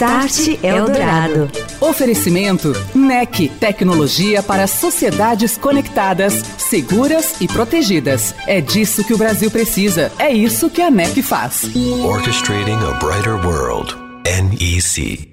Start Eldorado. Oferecimento NEC, tecnologia para sociedades conectadas, seguras e protegidas. É disso que o Brasil precisa. É isso que a NEC faz. Orchestrating a brighter world. NEC.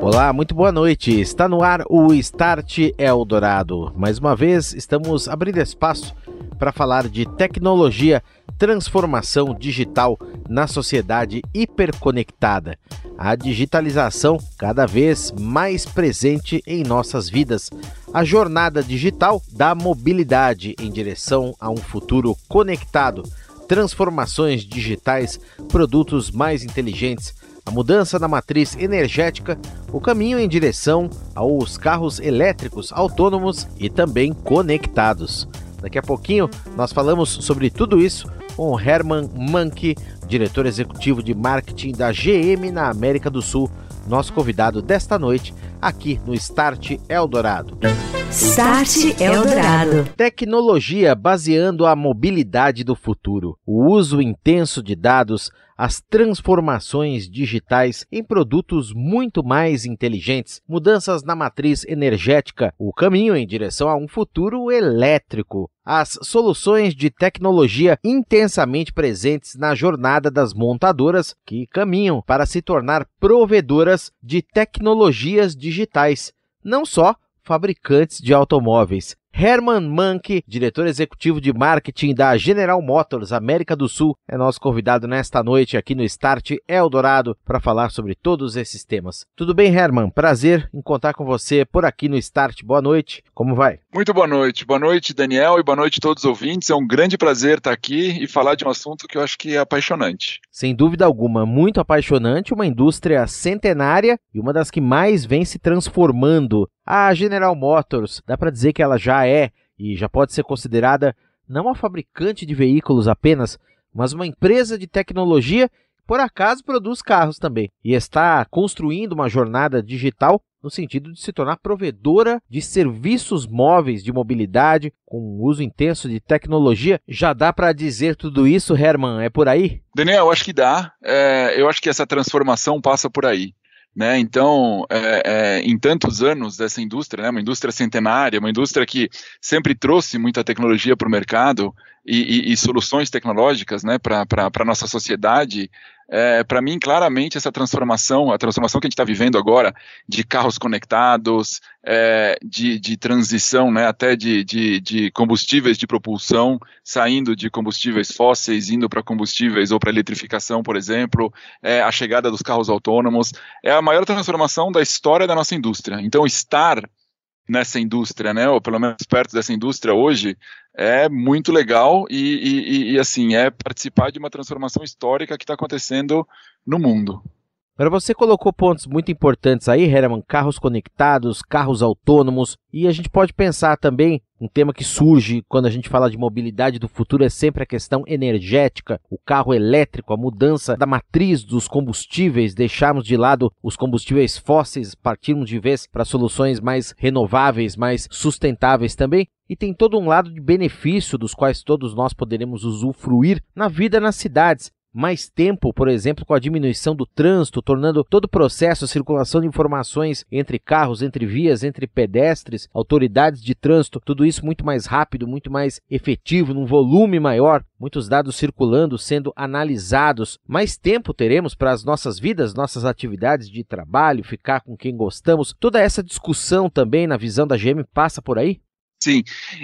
Olá, muito boa noite. Está no ar o Start Eldorado. Mais uma vez, estamos abrindo espaço para falar de tecnologia, transformação digital na sociedade hiperconectada. A digitalização cada vez mais presente em nossas vidas. A jornada digital da mobilidade em direção a um futuro conectado. Transformações digitais, produtos mais inteligentes, a mudança na matriz energética, o caminho em direção aos carros elétricos autônomos e também conectados. Daqui a pouquinho nós falamos sobre tudo isso com Herman Manke, diretor executivo de marketing da GM na América do Sul, nosso convidado desta noite aqui no Start Eldorado. Start Eldorado. Tecnologia baseando a mobilidade do futuro, o uso intenso de dados, as transformações digitais em produtos muito mais inteligentes, mudanças na matriz energética, o caminho em direção a um futuro elétrico, as soluções de tecnologia intensamente presentes na jornada das montadoras que caminham para se tornar provedoras de tecnologias digitais, não só fabricantes de automóveis. Herman Manke, diretor executivo de marketing da General Motors América do Sul, é nosso convidado nesta noite aqui no Start Eldorado para falar sobre todos esses temas. Tudo bem, Herman? Prazer em contar com você por aqui no Start. Boa noite. Como vai? Muito boa noite. Boa noite, Daniel, e boa noite a todos os ouvintes. É um grande prazer estar aqui e falar de um assunto que eu acho que é apaixonante. Sem dúvida alguma, muito apaixonante, uma indústria centenária e uma das que mais vem se transformando. A General Motors, dá para dizer que ela já é e já pode ser considerada não uma fabricante de veículos apenas, mas uma empresa de tecnologia que por acaso produz carros também e está construindo uma jornada digital no sentido de se tornar provedora de serviços móveis de mobilidade com uso intenso de tecnologia. Já dá para dizer tudo isso, Herman? É por aí? Daniel, acho que dá. É, eu acho que essa transformação passa por aí. Né? Então, é, é, em tantos anos dessa indústria, né, uma indústria centenária, uma indústria que sempre trouxe muita tecnologia para o mercado e, e, e, soluções tecnológicas né, para a nossa sociedade, é, para mim, claramente, essa transformação, a transformação que a gente está vivendo agora, de carros conectados, é, de, de, transição né, até de, de, de, combustíveis de propulsão, saindo de combustíveis fósseis, indo para combustíveis ou para eletrificação, por exemplo, é, a chegada dos carros autônomos, é a maior transformação da história da nossa indústria. Então, estar nessa indústria, né, ou pelo menos perto dessa indústria hoje, é muito legal e, e, e assim, é participar de uma transformação histórica que está acontecendo no mundo. Agora você colocou pontos muito importantes aí, Herman, carros conectados, carros autônomos, e a gente pode pensar também um tema que surge quando a gente fala de mobilidade do futuro é sempre a questão energética, o carro elétrico, a mudança da matriz dos combustíveis, deixarmos de lado os combustíveis fósseis, partirmos de vez para soluções mais renováveis, mais sustentáveis também. E tem todo um lado de benefício dos quais todos nós poderemos usufruir na vida nas cidades mais tempo, por exemplo, com a diminuição do trânsito, tornando todo o processo, a circulação de informações entre carros, entre vias, entre pedestres, autoridades de trânsito, tudo isso muito mais rápido, muito mais efetivo, num volume maior, muitos dados circulando, sendo analisados. Mais tempo teremos para as nossas vidas, nossas atividades de trabalho, ficar com quem gostamos. Toda essa discussão também na visão da GM passa por aí? Sim.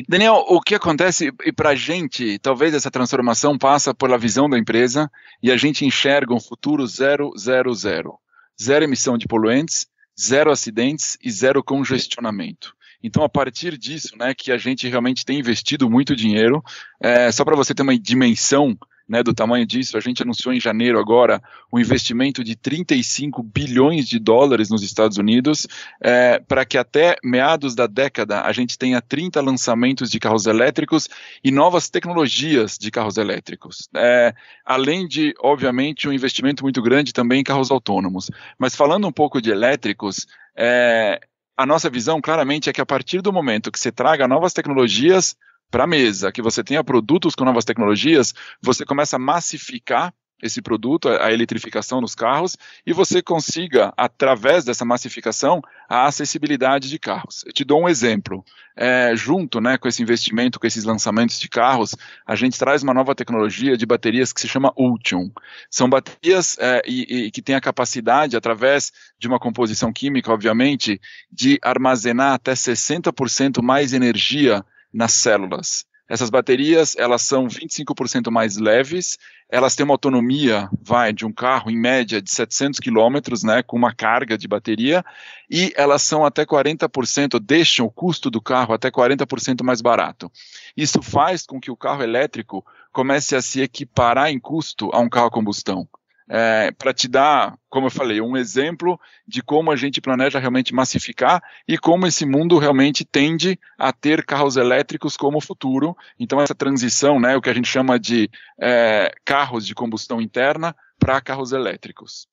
Daniel, o que acontece, e para a gente, talvez essa transformação passa pela visão da empresa e a gente enxerga um futuro zero, zero, zero. Zero emissão de poluentes, zero acidentes e zero congestionamento. Então, a partir disso, né, que a gente realmente tem investido muito dinheiro, é, só para você ter uma dimensão, né, do tamanho disso. A gente anunciou em janeiro agora um investimento de 35 bilhões de dólares nos Estados Unidos, é, para que até meados da década a gente tenha 30 lançamentos de carros elétricos e novas tecnologias de carros elétricos. É, além de, obviamente, um investimento muito grande também em carros autônomos. Mas falando um pouco de elétricos, é, a nossa visão claramente é que a partir do momento que você traga novas tecnologias para a mesa, que você tenha produtos com novas tecnologias, você começa a massificar esse produto, a eletrificação nos carros, e você consiga, através dessa massificação, a acessibilidade de carros. Eu te dou um exemplo. É, junto né, com esse investimento, com esses lançamentos de carros, a gente traz uma nova tecnologia de baterias que se chama Ultium. São baterias é, e, e que têm a capacidade, através de uma composição química, obviamente, de armazenar até 60% mais energia nas células. Essas baterias, elas são 25% mais leves, elas têm uma autonomia, vai, de um carro em média de 700 quilômetros, né, com uma carga de bateria, e elas são até 40%, deixam o custo do carro até 40% mais barato. Isso faz com que o carro elétrico comece a se equiparar em custo a um carro a combustão é, para te dar, como eu falei, um exemplo de como a gente planeja realmente massificar e como esse mundo realmente tende a ter carros elétricos como futuro. Então, essa transição, né, o que a gente chama de é, carros de combustão interna para carros elétricos.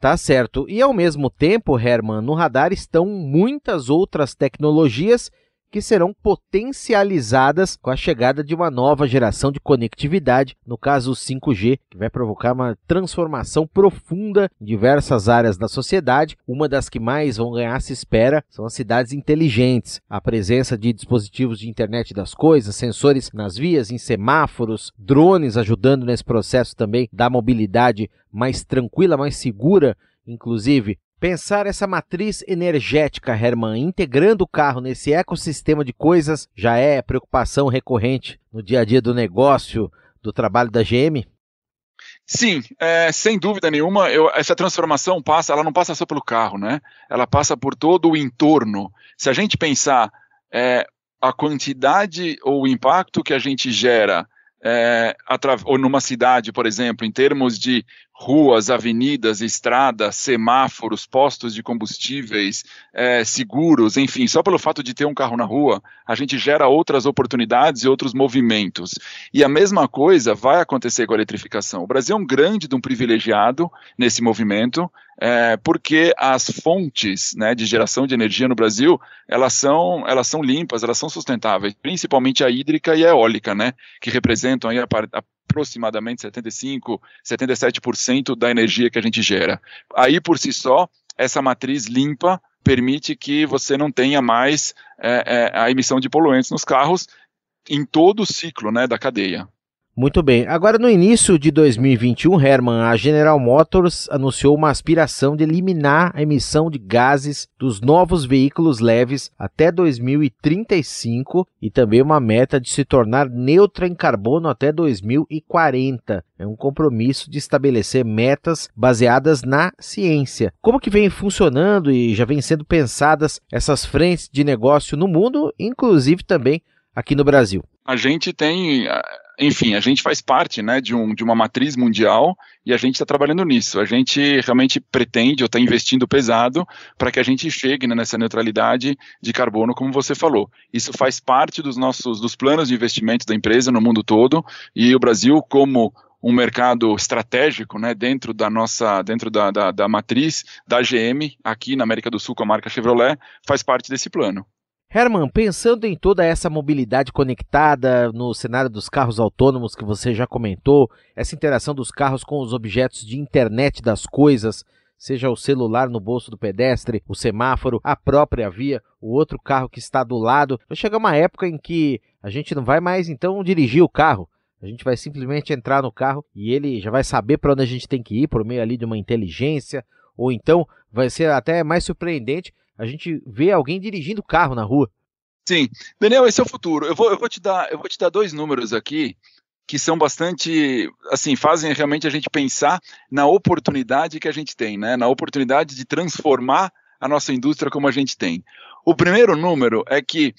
Tá certo. E ao mesmo tempo, Herman, no radar estão muitas outras tecnologias que serão potencializadas com a chegada de uma nova geração de conectividade, no caso o 5G, que vai provocar uma transformação profunda em diversas áreas da sociedade. Uma das que mais vão ganhar se espera são as cidades inteligentes. A presença de dispositivos de internet das coisas, sensores nas vias, em semáforos, drones ajudando nesse processo também da mobilidade mais tranquila, mais segura, inclusive Pensar essa matriz energética, Herman, integrando o carro nesse ecossistema de coisas, já é preocupação recorrente no dia a dia do negócio, do trabalho da GM? Sim, é, sem dúvida nenhuma, eu, essa transformação passa, ela não passa só pelo carro, né? Ela passa por todo o entorno. Se a gente pensar é, a quantidade ou o impacto que a gente gera é, ou numa cidade, por exemplo, em termos de ruas, avenidas, estradas, semáforos, postos de combustíveis, é, seguros, enfim, só pelo fato de ter um carro na rua, a gente gera outras oportunidades e outros movimentos. E a mesma coisa vai acontecer com a eletrificação. O Brasil é um grande de um privilegiado nesse movimento, é, porque as fontes né, de geração de energia no Brasil elas são, elas são limpas, elas são sustentáveis, principalmente a hídrica e a eólica, né, que representam aí a, a aproximadamente 75, 77% da energia que a gente gera. Aí, por si só, essa matriz limpa permite que você não tenha mais é, é, a emissão de poluentes nos carros em todo o ciclo né, da cadeia. Muito bem. Agora, no início de 2021, Herman, a General Motors anunciou uma aspiração de eliminar a emissão de gases dos novos veículos leves até 2035 e também uma meta de se tornar neutra em carbono até 2040. É um compromisso de estabelecer metas baseadas na ciência. Como que vem funcionando e já vem sendo pensadas essas frentes de negócio no mundo, inclusive também aqui no Brasil? A gente tem enfim, a gente faz parte né, de, um, de uma matriz mundial e a gente está trabalhando nisso. A gente realmente pretende ou está investindo pesado para que a gente chegue né, nessa neutralidade de carbono, como você falou. Isso faz parte dos nossos dos planos de investimento da empresa no mundo todo e o Brasil, como um mercado estratégico né, dentro da nossa, dentro da, da, da matriz da GM, aqui na América do Sul com a marca Chevrolet, faz parte desse plano. Herman, pensando em toda essa mobilidade conectada no cenário dos carros autônomos que você já comentou, essa interação dos carros com os objetos de internet das coisas, seja o celular no bolso do pedestre, o semáforo, a própria via, o outro carro que está do lado, vai chegar uma época em que a gente não vai mais então dirigir o carro. A gente vai simplesmente entrar no carro e ele já vai saber para onde a gente tem que ir por meio ali de uma inteligência, ou então vai ser até mais surpreendente a gente vê alguém dirigindo carro na rua. Sim, Daniel, esse é o futuro. Eu vou, eu vou te dar, eu vou te dar dois números aqui que são bastante, assim, fazem realmente a gente pensar na oportunidade que a gente tem, né? Na oportunidade de transformar a nossa indústria como a gente tem. O primeiro número é que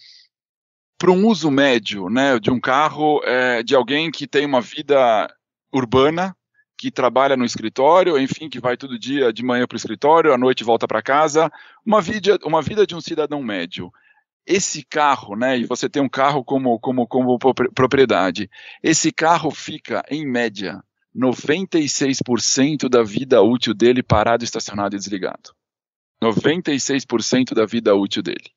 para um uso médio, né, de um carro, é, de alguém que tem uma vida urbana, que trabalha no escritório, enfim, que vai todo dia de manhã para o escritório, à noite volta para casa, uma vida, uma vida de um cidadão médio. Esse carro, né, e você tem um carro como, como, como propriedade, esse carro fica, em média, 96% da vida útil dele parado, estacionado e desligado. 96% da vida útil dele.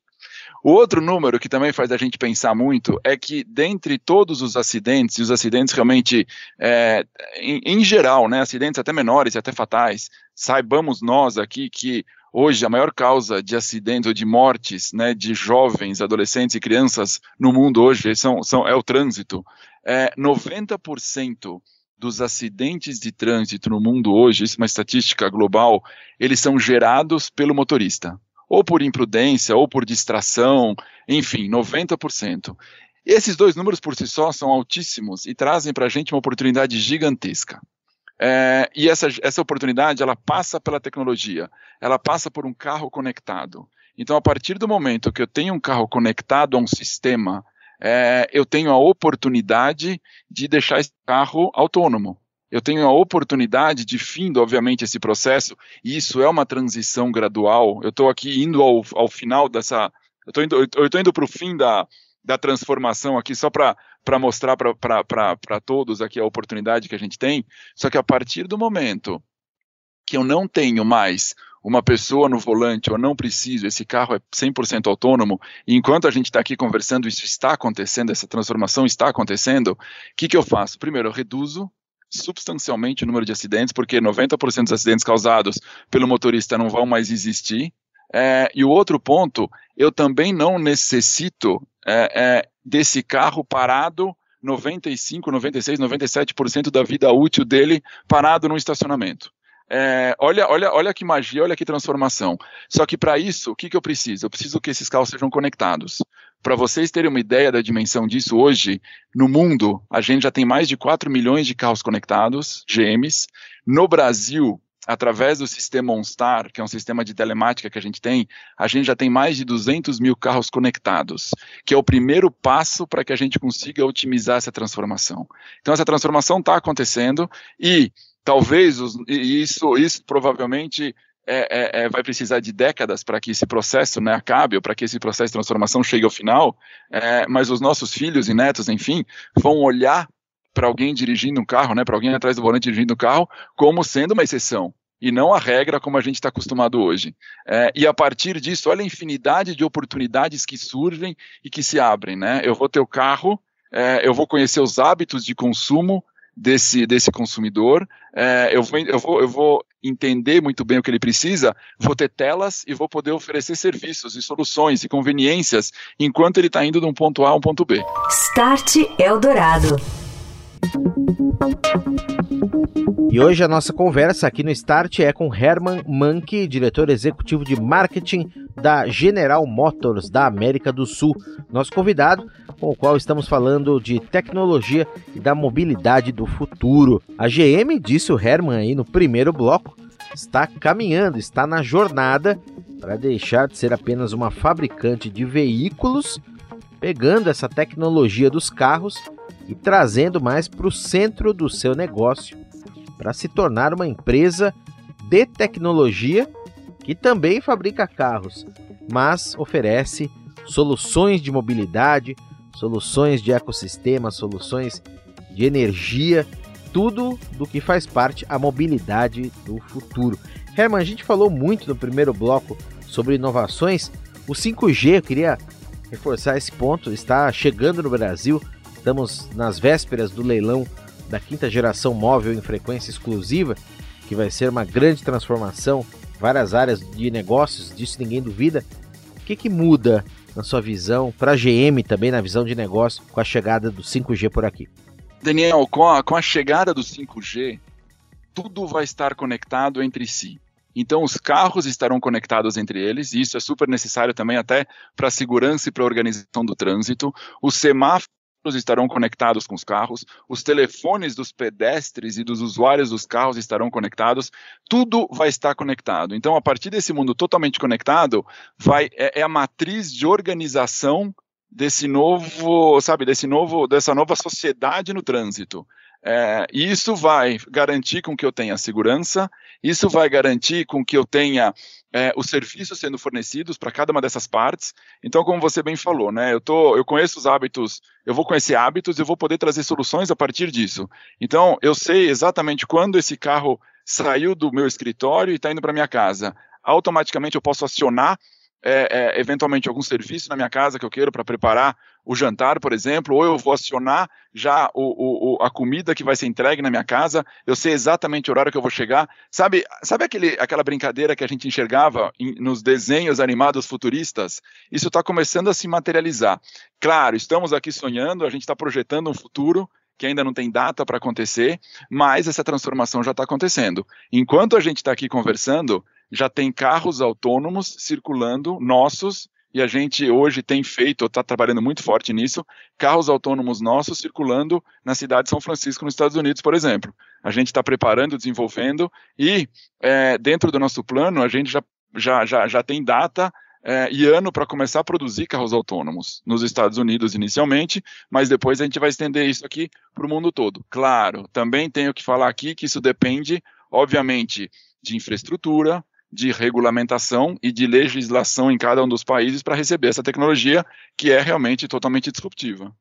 O outro número que também faz a gente pensar muito é que, dentre todos os acidentes, e os acidentes realmente, é, em, em, geral, né, acidentes até menores e até fatais, saibamos nós aqui que hoje a maior causa de acidentes ou de mortes né, de jovens, adolescentes e crianças no mundo hoje são, são, é o trânsito. É, 90% dos acidentes de trânsito no mundo hoje, isso é uma estatística global, eles são gerados pelo motorista ou por imprudência, ou por distração, enfim, 90%. Esses dois números por si só são altíssimos e trazem para a gente uma oportunidade gigantesca. É, e essa, essa oportunidade, ela passa pela tecnologia, ela passa por um carro conectado. Então, a partir do momento que eu tenho um carro conectado a um sistema, é, eu tenho a oportunidade de deixar esse carro autônomo eu tenho a oportunidade de findo, obviamente, esse processo, e isso é uma transição gradual. Eu estou aqui indo ao, ao final dessa. Eu estou indo, eu indo para o fim da, da transformação aqui, só para mostrar para todos aqui a oportunidade que a gente tem. Só que a partir do momento que eu não tenho mais uma pessoa no volante, eu não preciso, esse carro é 100% autônomo, e enquanto a gente está aqui conversando, isso está acontecendo, essa transformação está acontecendo, o que, que eu faço? Primeiro, eu reduzo substancialmente o número de acidentes, porque 90% dos acidentes causados pelo motorista não vão mais existir. É, e o outro ponto, eu também não necessito é, é, desse carro parado 95, 96, 97% da vida útil dele parado no estacionamento. É, olha, olha, olha que magia, olha que transformação. Só que para isso, o que, que eu preciso? Eu preciso que esses carros sejam conectados. Para vocês terem uma ideia da dimensão disso, hoje, no mundo, a gente já tem mais de 4 milhões de carros conectados, GMs. No Brasil, através do sistema OnStar, que é um sistema de telemática que a gente tem, a gente já tem mais de 200 mil carros conectados, que é o primeiro passo para que a gente consiga otimizar essa transformação. Então, essa transformação está acontecendo e talvez os, isso, isso provavelmente é, é, é, vai precisar de décadas para que esse processo né, acabe, ou para que esse processo de transformação chegue ao final, é, mas os nossos filhos e netos, enfim, vão olhar para alguém dirigindo um carro, né, para alguém atrás do volante dirigindo um carro, como sendo uma exceção, e não a regra como a gente está acostumado hoje. É, e a partir disso, olha a infinidade de oportunidades que surgem e que se abrem. Né? Eu vou ter o carro, é, eu vou conhecer os hábitos de consumo, desse, desse consumidor, é, eu, vou, eu, vou, eu vou entender muito bem o que ele precisa, vou ter telas e vou poder oferecer serviços e soluções e conveniências enquanto ele está indo de um ponto A a um ponto B. Start Eldorado. E hoje a nossa conversa aqui no Start é com Herman Manke, diretor executivo de marketing da General Motors da América do Sul. Nosso convidado, com o qual estamos falando de tecnologia e da mobilidade do futuro. A GM, disse o Herman aí no primeiro bloco, está caminhando, está na jornada para deixar de ser apenas uma fabricante de veículos, pegando essa tecnologia dos carros e trazendo mais para o centro do seu negócio para se tornar uma empresa de tecnologia que também fabrica carros, mas oferece soluções de mobilidade, soluções de ecossistema, soluções de energia, tudo do que faz parte a mobilidade do futuro. Herman, a gente falou muito no primeiro bloco sobre inovações. O 5G, eu queria reforçar esse ponto, está chegando no Brasil. Estamos nas vésperas do leilão da quinta geração móvel em frequência exclusiva, que vai ser uma grande transformação, várias áreas de negócios, disso ninguém duvida. O que, que muda na sua visão, para a GM também na visão de negócio, com a chegada do 5G por aqui? Daniel, com a, com a chegada do 5G, tudo vai estar conectado entre si. Então, os carros estarão conectados entre eles, e isso é super necessário também até para a segurança e para a organização do trânsito. Os semáforos estarão conectados com os carros, os telefones dos pedestres e dos usuários dos carros estarão conectados, tudo vai estar conectado. Então, a partir desse mundo totalmente conectado, vai é, é a matriz de organização desse novo, sabe, desse novo, dessa nova sociedade no trânsito. É, isso vai garantir com que eu tenha segurança, isso vai garantir com que eu tenha é, os serviços sendo fornecidos para cada uma dessas partes. Então, como você bem falou, né, eu, tô, eu conheço os hábitos, eu vou conhecer hábitos, eu vou poder trazer soluções a partir disso. Então, eu sei exatamente quando esse carro saiu do meu escritório e está indo para minha casa. Automaticamente eu posso acionar é, é, eventualmente algum serviço na minha casa que eu quero para preparar o jantar, por exemplo, ou eu vou acionar já o, o, a comida que vai ser entregue na minha casa, eu sei exatamente o horário que eu vou chegar. Sabe, sabe aquele, aquela brincadeira que a gente enxergava em, nos desenhos animados futuristas? Isso está começando a se materializar. Claro, estamos aqui sonhando, a gente está projetando um futuro, que ainda não tem data para acontecer, mas essa transformação já está acontecendo. Enquanto a gente está aqui conversando, já tem carros autônomos circulando, nossos, e a gente hoje tem feito, está trabalhando muito forte nisso, carros autônomos nossos circulando na cidade de São Francisco, nos Estados Unidos, por exemplo. A gente está preparando, desenvolvendo, e é, dentro do nosso plano, a gente já, já, já, já tem data é, e ano para começar a produzir carros autônomos nos Estados Unidos inicialmente, mas depois a gente vai estender isso aqui para o mundo todo. Claro, também tenho que falar aqui que isso depende, obviamente, de infraestrutura, de regulamentação e de legislação em cada um dos países para receber essa tecnologia que é realmente totalmente disruptiva.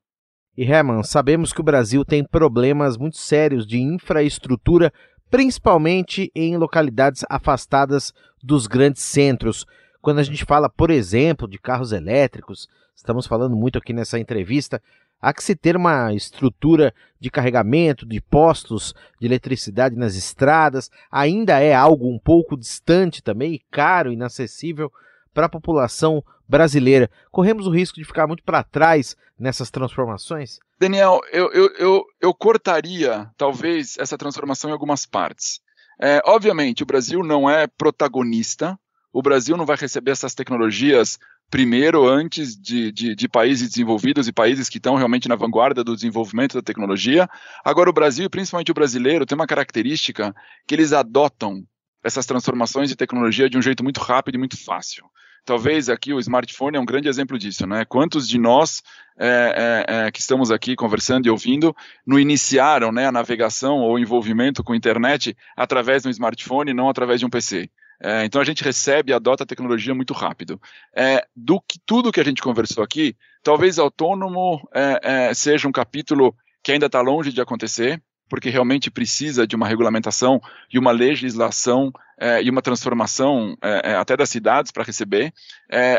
E Herman, sabemos que o Brasil tem problemas muito sérios de infraestrutura, principalmente em localidades afastadas dos grandes centros. Quando a gente fala, por exemplo, de carros elétricos, estamos falando muito aqui nessa entrevista, há que se ter uma estrutura de carregamento, de postos de eletricidade nas estradas, ainda é algo um pouco distante também, caro, inacessível para a população brasileira. Corremos o risco de ficar muito para trás nessas transformações? Daniel, eu, eu, eu, eu, cortaria talvez essa transformação em algumas partes. É, obviamente, o Brasil não é protagonista, o Brasil não vai receber essas tecnologias primeiro antes de, de, de, países desenvolvidos e países que estão realmente na vanguarda do desenvolvimento da tecnologia. Agora, o Brasil, principalmente o brasileiro, tem uma característica que eles adotam essas transformações de tecnologia de um jeito muito rápido e muito fácil. Talvez aqui o smartphone é um grande exemplo disso, né? Quantos de nós é, é, é, que estamos aqui conversando e ouvindo no iniciaram né, a navegação ou envolvimento com a internet através de um smartphone, não através de um PC? É, então a gente recebe e adota a tecnologia muito rápido. É, do que tudo que a gente conversou aqui, talvez autônomo é, é seja um capítulo que ainda está longe de acontecer, porque realmente precisa de uma regulamentação e uma legislação é, e uma transformação é, até das cidades para receber.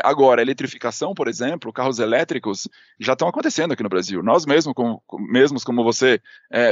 agora, a eletrificação, por exemplo, carros elétricos já estão acontecendo aqui no Brasil. Nós mesmos, como, mesmos, como você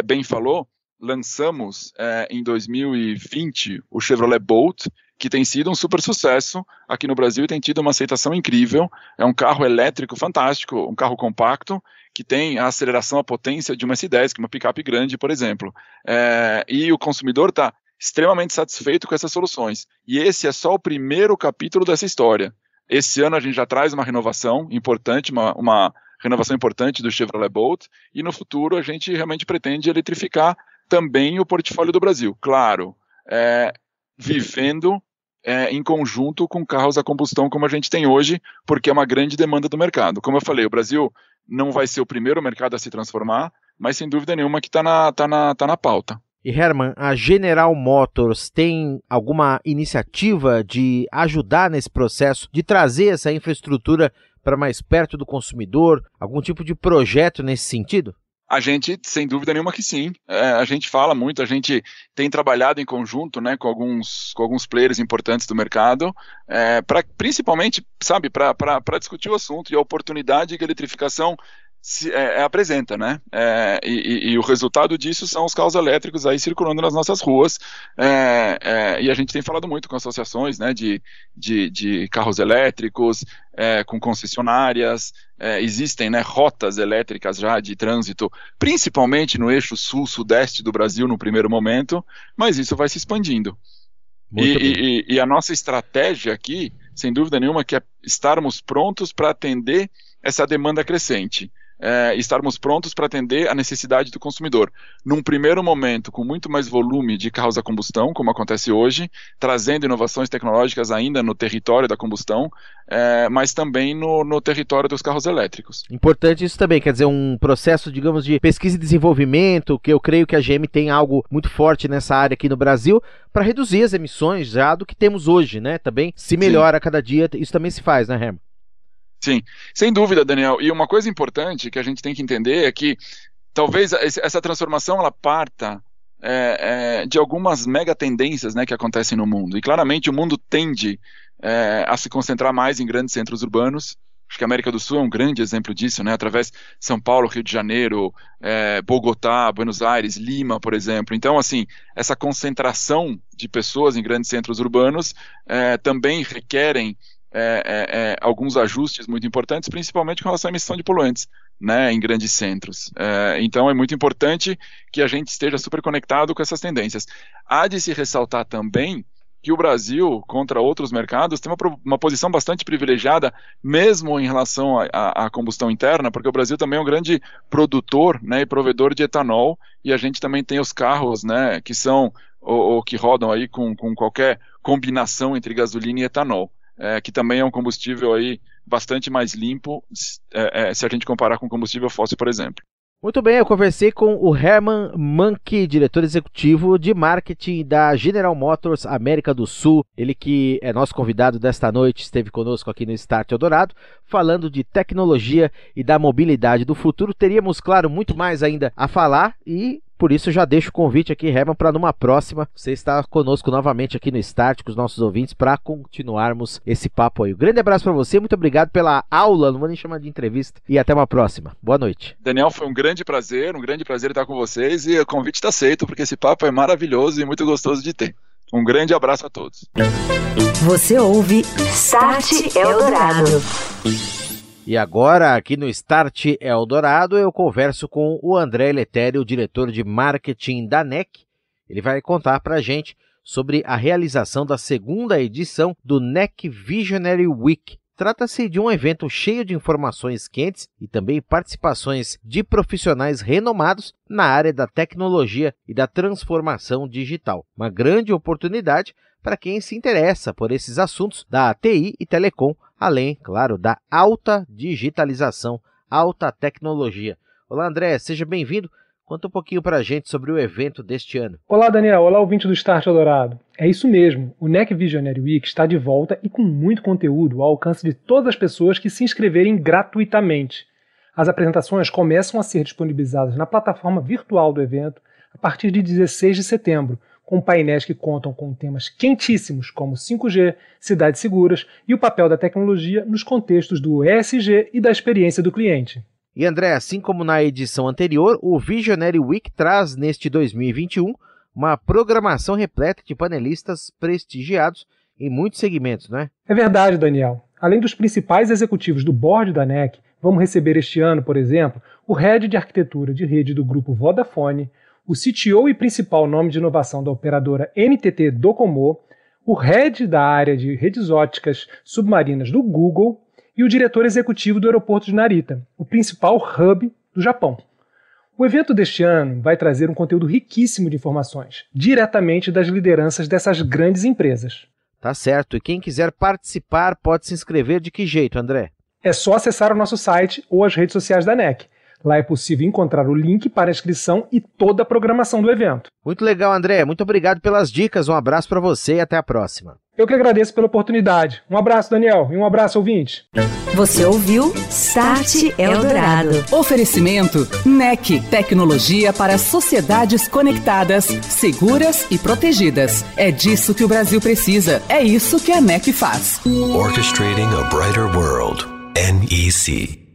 bem falou, lançamos em 2020 o Chevrolet Bolt, que tem sido um super sucesso aqui no Brasil e tem tido uma aceitação incrível. É um carro elétrico fantástico, um carro compacto, que tem a aceleração, a potência de uma S10, que é uma picape grande, por exemplo. É, e o consumidor está extremamente satisfeito com essas soluções. E esse é só o primeiro capítulo dessa história. Esse ano a gente já traz uma renovação importante, uma, uma renovação importante do Chevrolet Bolt, e no futuro a gente realmente pretende eletrificar também o portfólio do Brasil. Claro, é, vivendo é, em conjunto com carros a combustão como a gente tem hoje, porque é uma grande demanda do mercado. Como eu falei, o Brasil não vai ser o primeiro mercado a se transformar, mas sem dúvida nenhuma que está na, tá na, tá na pauta. E Herman, a General Motors tem alguma iniciativa de ajudar nesse processo, de trazer essa infraestrutura para mais perto do consumidor? Algum tipo de projeto nesse sentido? A gente, sem dúvida nenhuma que sim. É, a gente fala muito, a gente tem trabalhado em conjunto né, com, alguns, com alguns players importantes do mercado, é, pra, principalmente, sabe, para discutir o assunto e a oportunidade que a eletrificação se, é, é, apresenta, né? É, e, e, o resultado disso são os carros elétricos aí circulando nas nossas ruas. É, é e a gente tem falado muito com associações, né, de, de, de carros elétricos, é, com concessionárias. Existem, né, rotas elétricas já de trânsito, principalmente no eixo sul-sudeste do Brasil no primeiro momento, mas isso vai se expandindo. E, e, e a nossa estratégia aqui, sem dúvida nenhuma, que é estarmos prontos para atender essa demanda crescente. É, estarmos prontos para atender a necessidade do consumidor. Num primeiro momento, com muito mais volume de carros a combustão, como acontece hoje, trazendo inovações tecnológicas ainda no território da combustão, é, mas também no, no, território dos carros elétricos. Importante isso também, quer dizer, um processo, digamos, de pesquisa e desenvolvimento, que eu creio que a GM tem algo muito forte nessa área aqui no Brasil, para reduzir as emissões já do que temos hoje, né? Também se melhora Sim. a cada dia, isso também se faz, né, Herman? Sim, sem dúvida, Daniel. E uma coisa importante que a gente tem que entender é que talvez essa transformação ela parta é, é, de algumas mega tendências né, que acontecem no mundo. E claramente o mundo tende é, a se concentrar mais em grandes centros urbanos. Acho que a América do Sul é um grande exemplo disso, né? Através de São Paulo, Rio de Janeiro, é, Bogotá, Buenos Aires, Lima, por exemplo. Então, assim, essa concentração de pessoas em grandes centros urbanos é, também requerem é, é, é, alguns ajustes muito importantes, principalmente com relação à emissão de poluentes, né, em grandes centros. É, então é muito importante que a gente esteja super conectado com essas tendências. Há de se ressaltar também que o Brasil, contra outros mercados, tem uma, uma posição bastante privilegiada, mesmo em relação à combustão interna, porque o Brasil também é um grande produtor né, e provedor de etanol, e a gente também tem os carros né, que são ou, ou que rodam aí com, com qualquer combinação entre gasolina e etanol é, que também é um combustível aí bastante mais limpo é, é, se a gente comparar com combustível fóssil, por exemplo. Muito bem, eu conversei com o Herman Monkey, diretor executivo de marketing da General Motors América do Sul. Ele que é nosso convidado desta noite, esteve conosco aqui no Start Eldorado, falando de tecnologia e da mobilidade do futuro. Teríamos, claro, muito mais ainda a falar e por isso, já deixo o convite aqui, Herman, para numa próxima você estar conosco novamente aqui no Start com os nossos ouvintes para continuarmos esse papo aí. Um grande abraço para você, muito obrigado pela aula, não vou nem chamar de entrevista, e até uma próxima. Boa noite. Daniel, foi um grande prazer, um grande prazer estar com vocês e o convite está aceito, porque esse papo é maravilhoso e muito gostoso de ter. Um grande abraço a todos. Você ouve Start Eldorado. E agora, aqui no Start Eldorado, eu converso com o André Letério, diretor de marketing da NEC. Ele vai contar para a gente sobre a realização da segunda edição do NEC Visionary Week. Trata-se de um evento cheio de informações quentes e também participações de profissionais renomados na área da tecnologia e da transformação digital. Uma grande oportunidade para quem se interessa por esses assuntos da TI e telecom além, claro, da alta digitalização, alta tecnologia. Olá, André, seja bem-vindo. Conta um pouquinho para a gente sobre o evento deste ano. Olá, Daniel. Olá, ouvinte do Start Eldorado. É isso mesmo. O NEC Visionary Week está de volta e com muito conteúdo ao alcance de todas as pessoas que se inscreverem gratuitamente. As apresentações começam a ser disponibilizadas na plataforma virtual do evento a partir de 16 de setembro, com painéis que contam com temas quentíssimos como 5G, cidades seguras e o papel da tecnologia nos contextos do ESG e da experiência do cliente. E André, assim como na edição anterior, o Visionary Week traz neste 2021 uma programação repleta de panelistas prestigiados em muitos segmentos, não é? É verdade, Daniel. Além dos principais executivos do board da NEC, vamos receber este ano, por exemplo, o head de arquitetura de rede do grupo Vodafone, o CTO e principal nome de inovação da operadora NTT Docomo, o head da área de redes óticas submarinas do Google e o diretor executivo do aeroporto de Narita, o principal hub do Japão. O evento deste ano vai trazer um conteúdo riquíssimo de informações, diretamente das lideranças dessas grandes empresas. Tá certo. E quem quiser participar pode se inscrever de que jeito, André? É só acessar o nosso site ou as redes sociais da NEC. Lá é possível encontrar o link para a inscrição e toda a programação do evento. Muito legal, André. Muito obrigado pelas dicas. Um abraço para você e até a próxima. Eu que agradeço pela oportunidade. Um abraço, Daniel, e um abraço, ouvinte. Você ouviu Start Eldorado. Oferecimento NEC, tecnologia para sociedades conectadas, seguras e protegidas. É disso que o Brasil precisa. É isso que a NEC faz. Orchestrating a brighter world. NEC.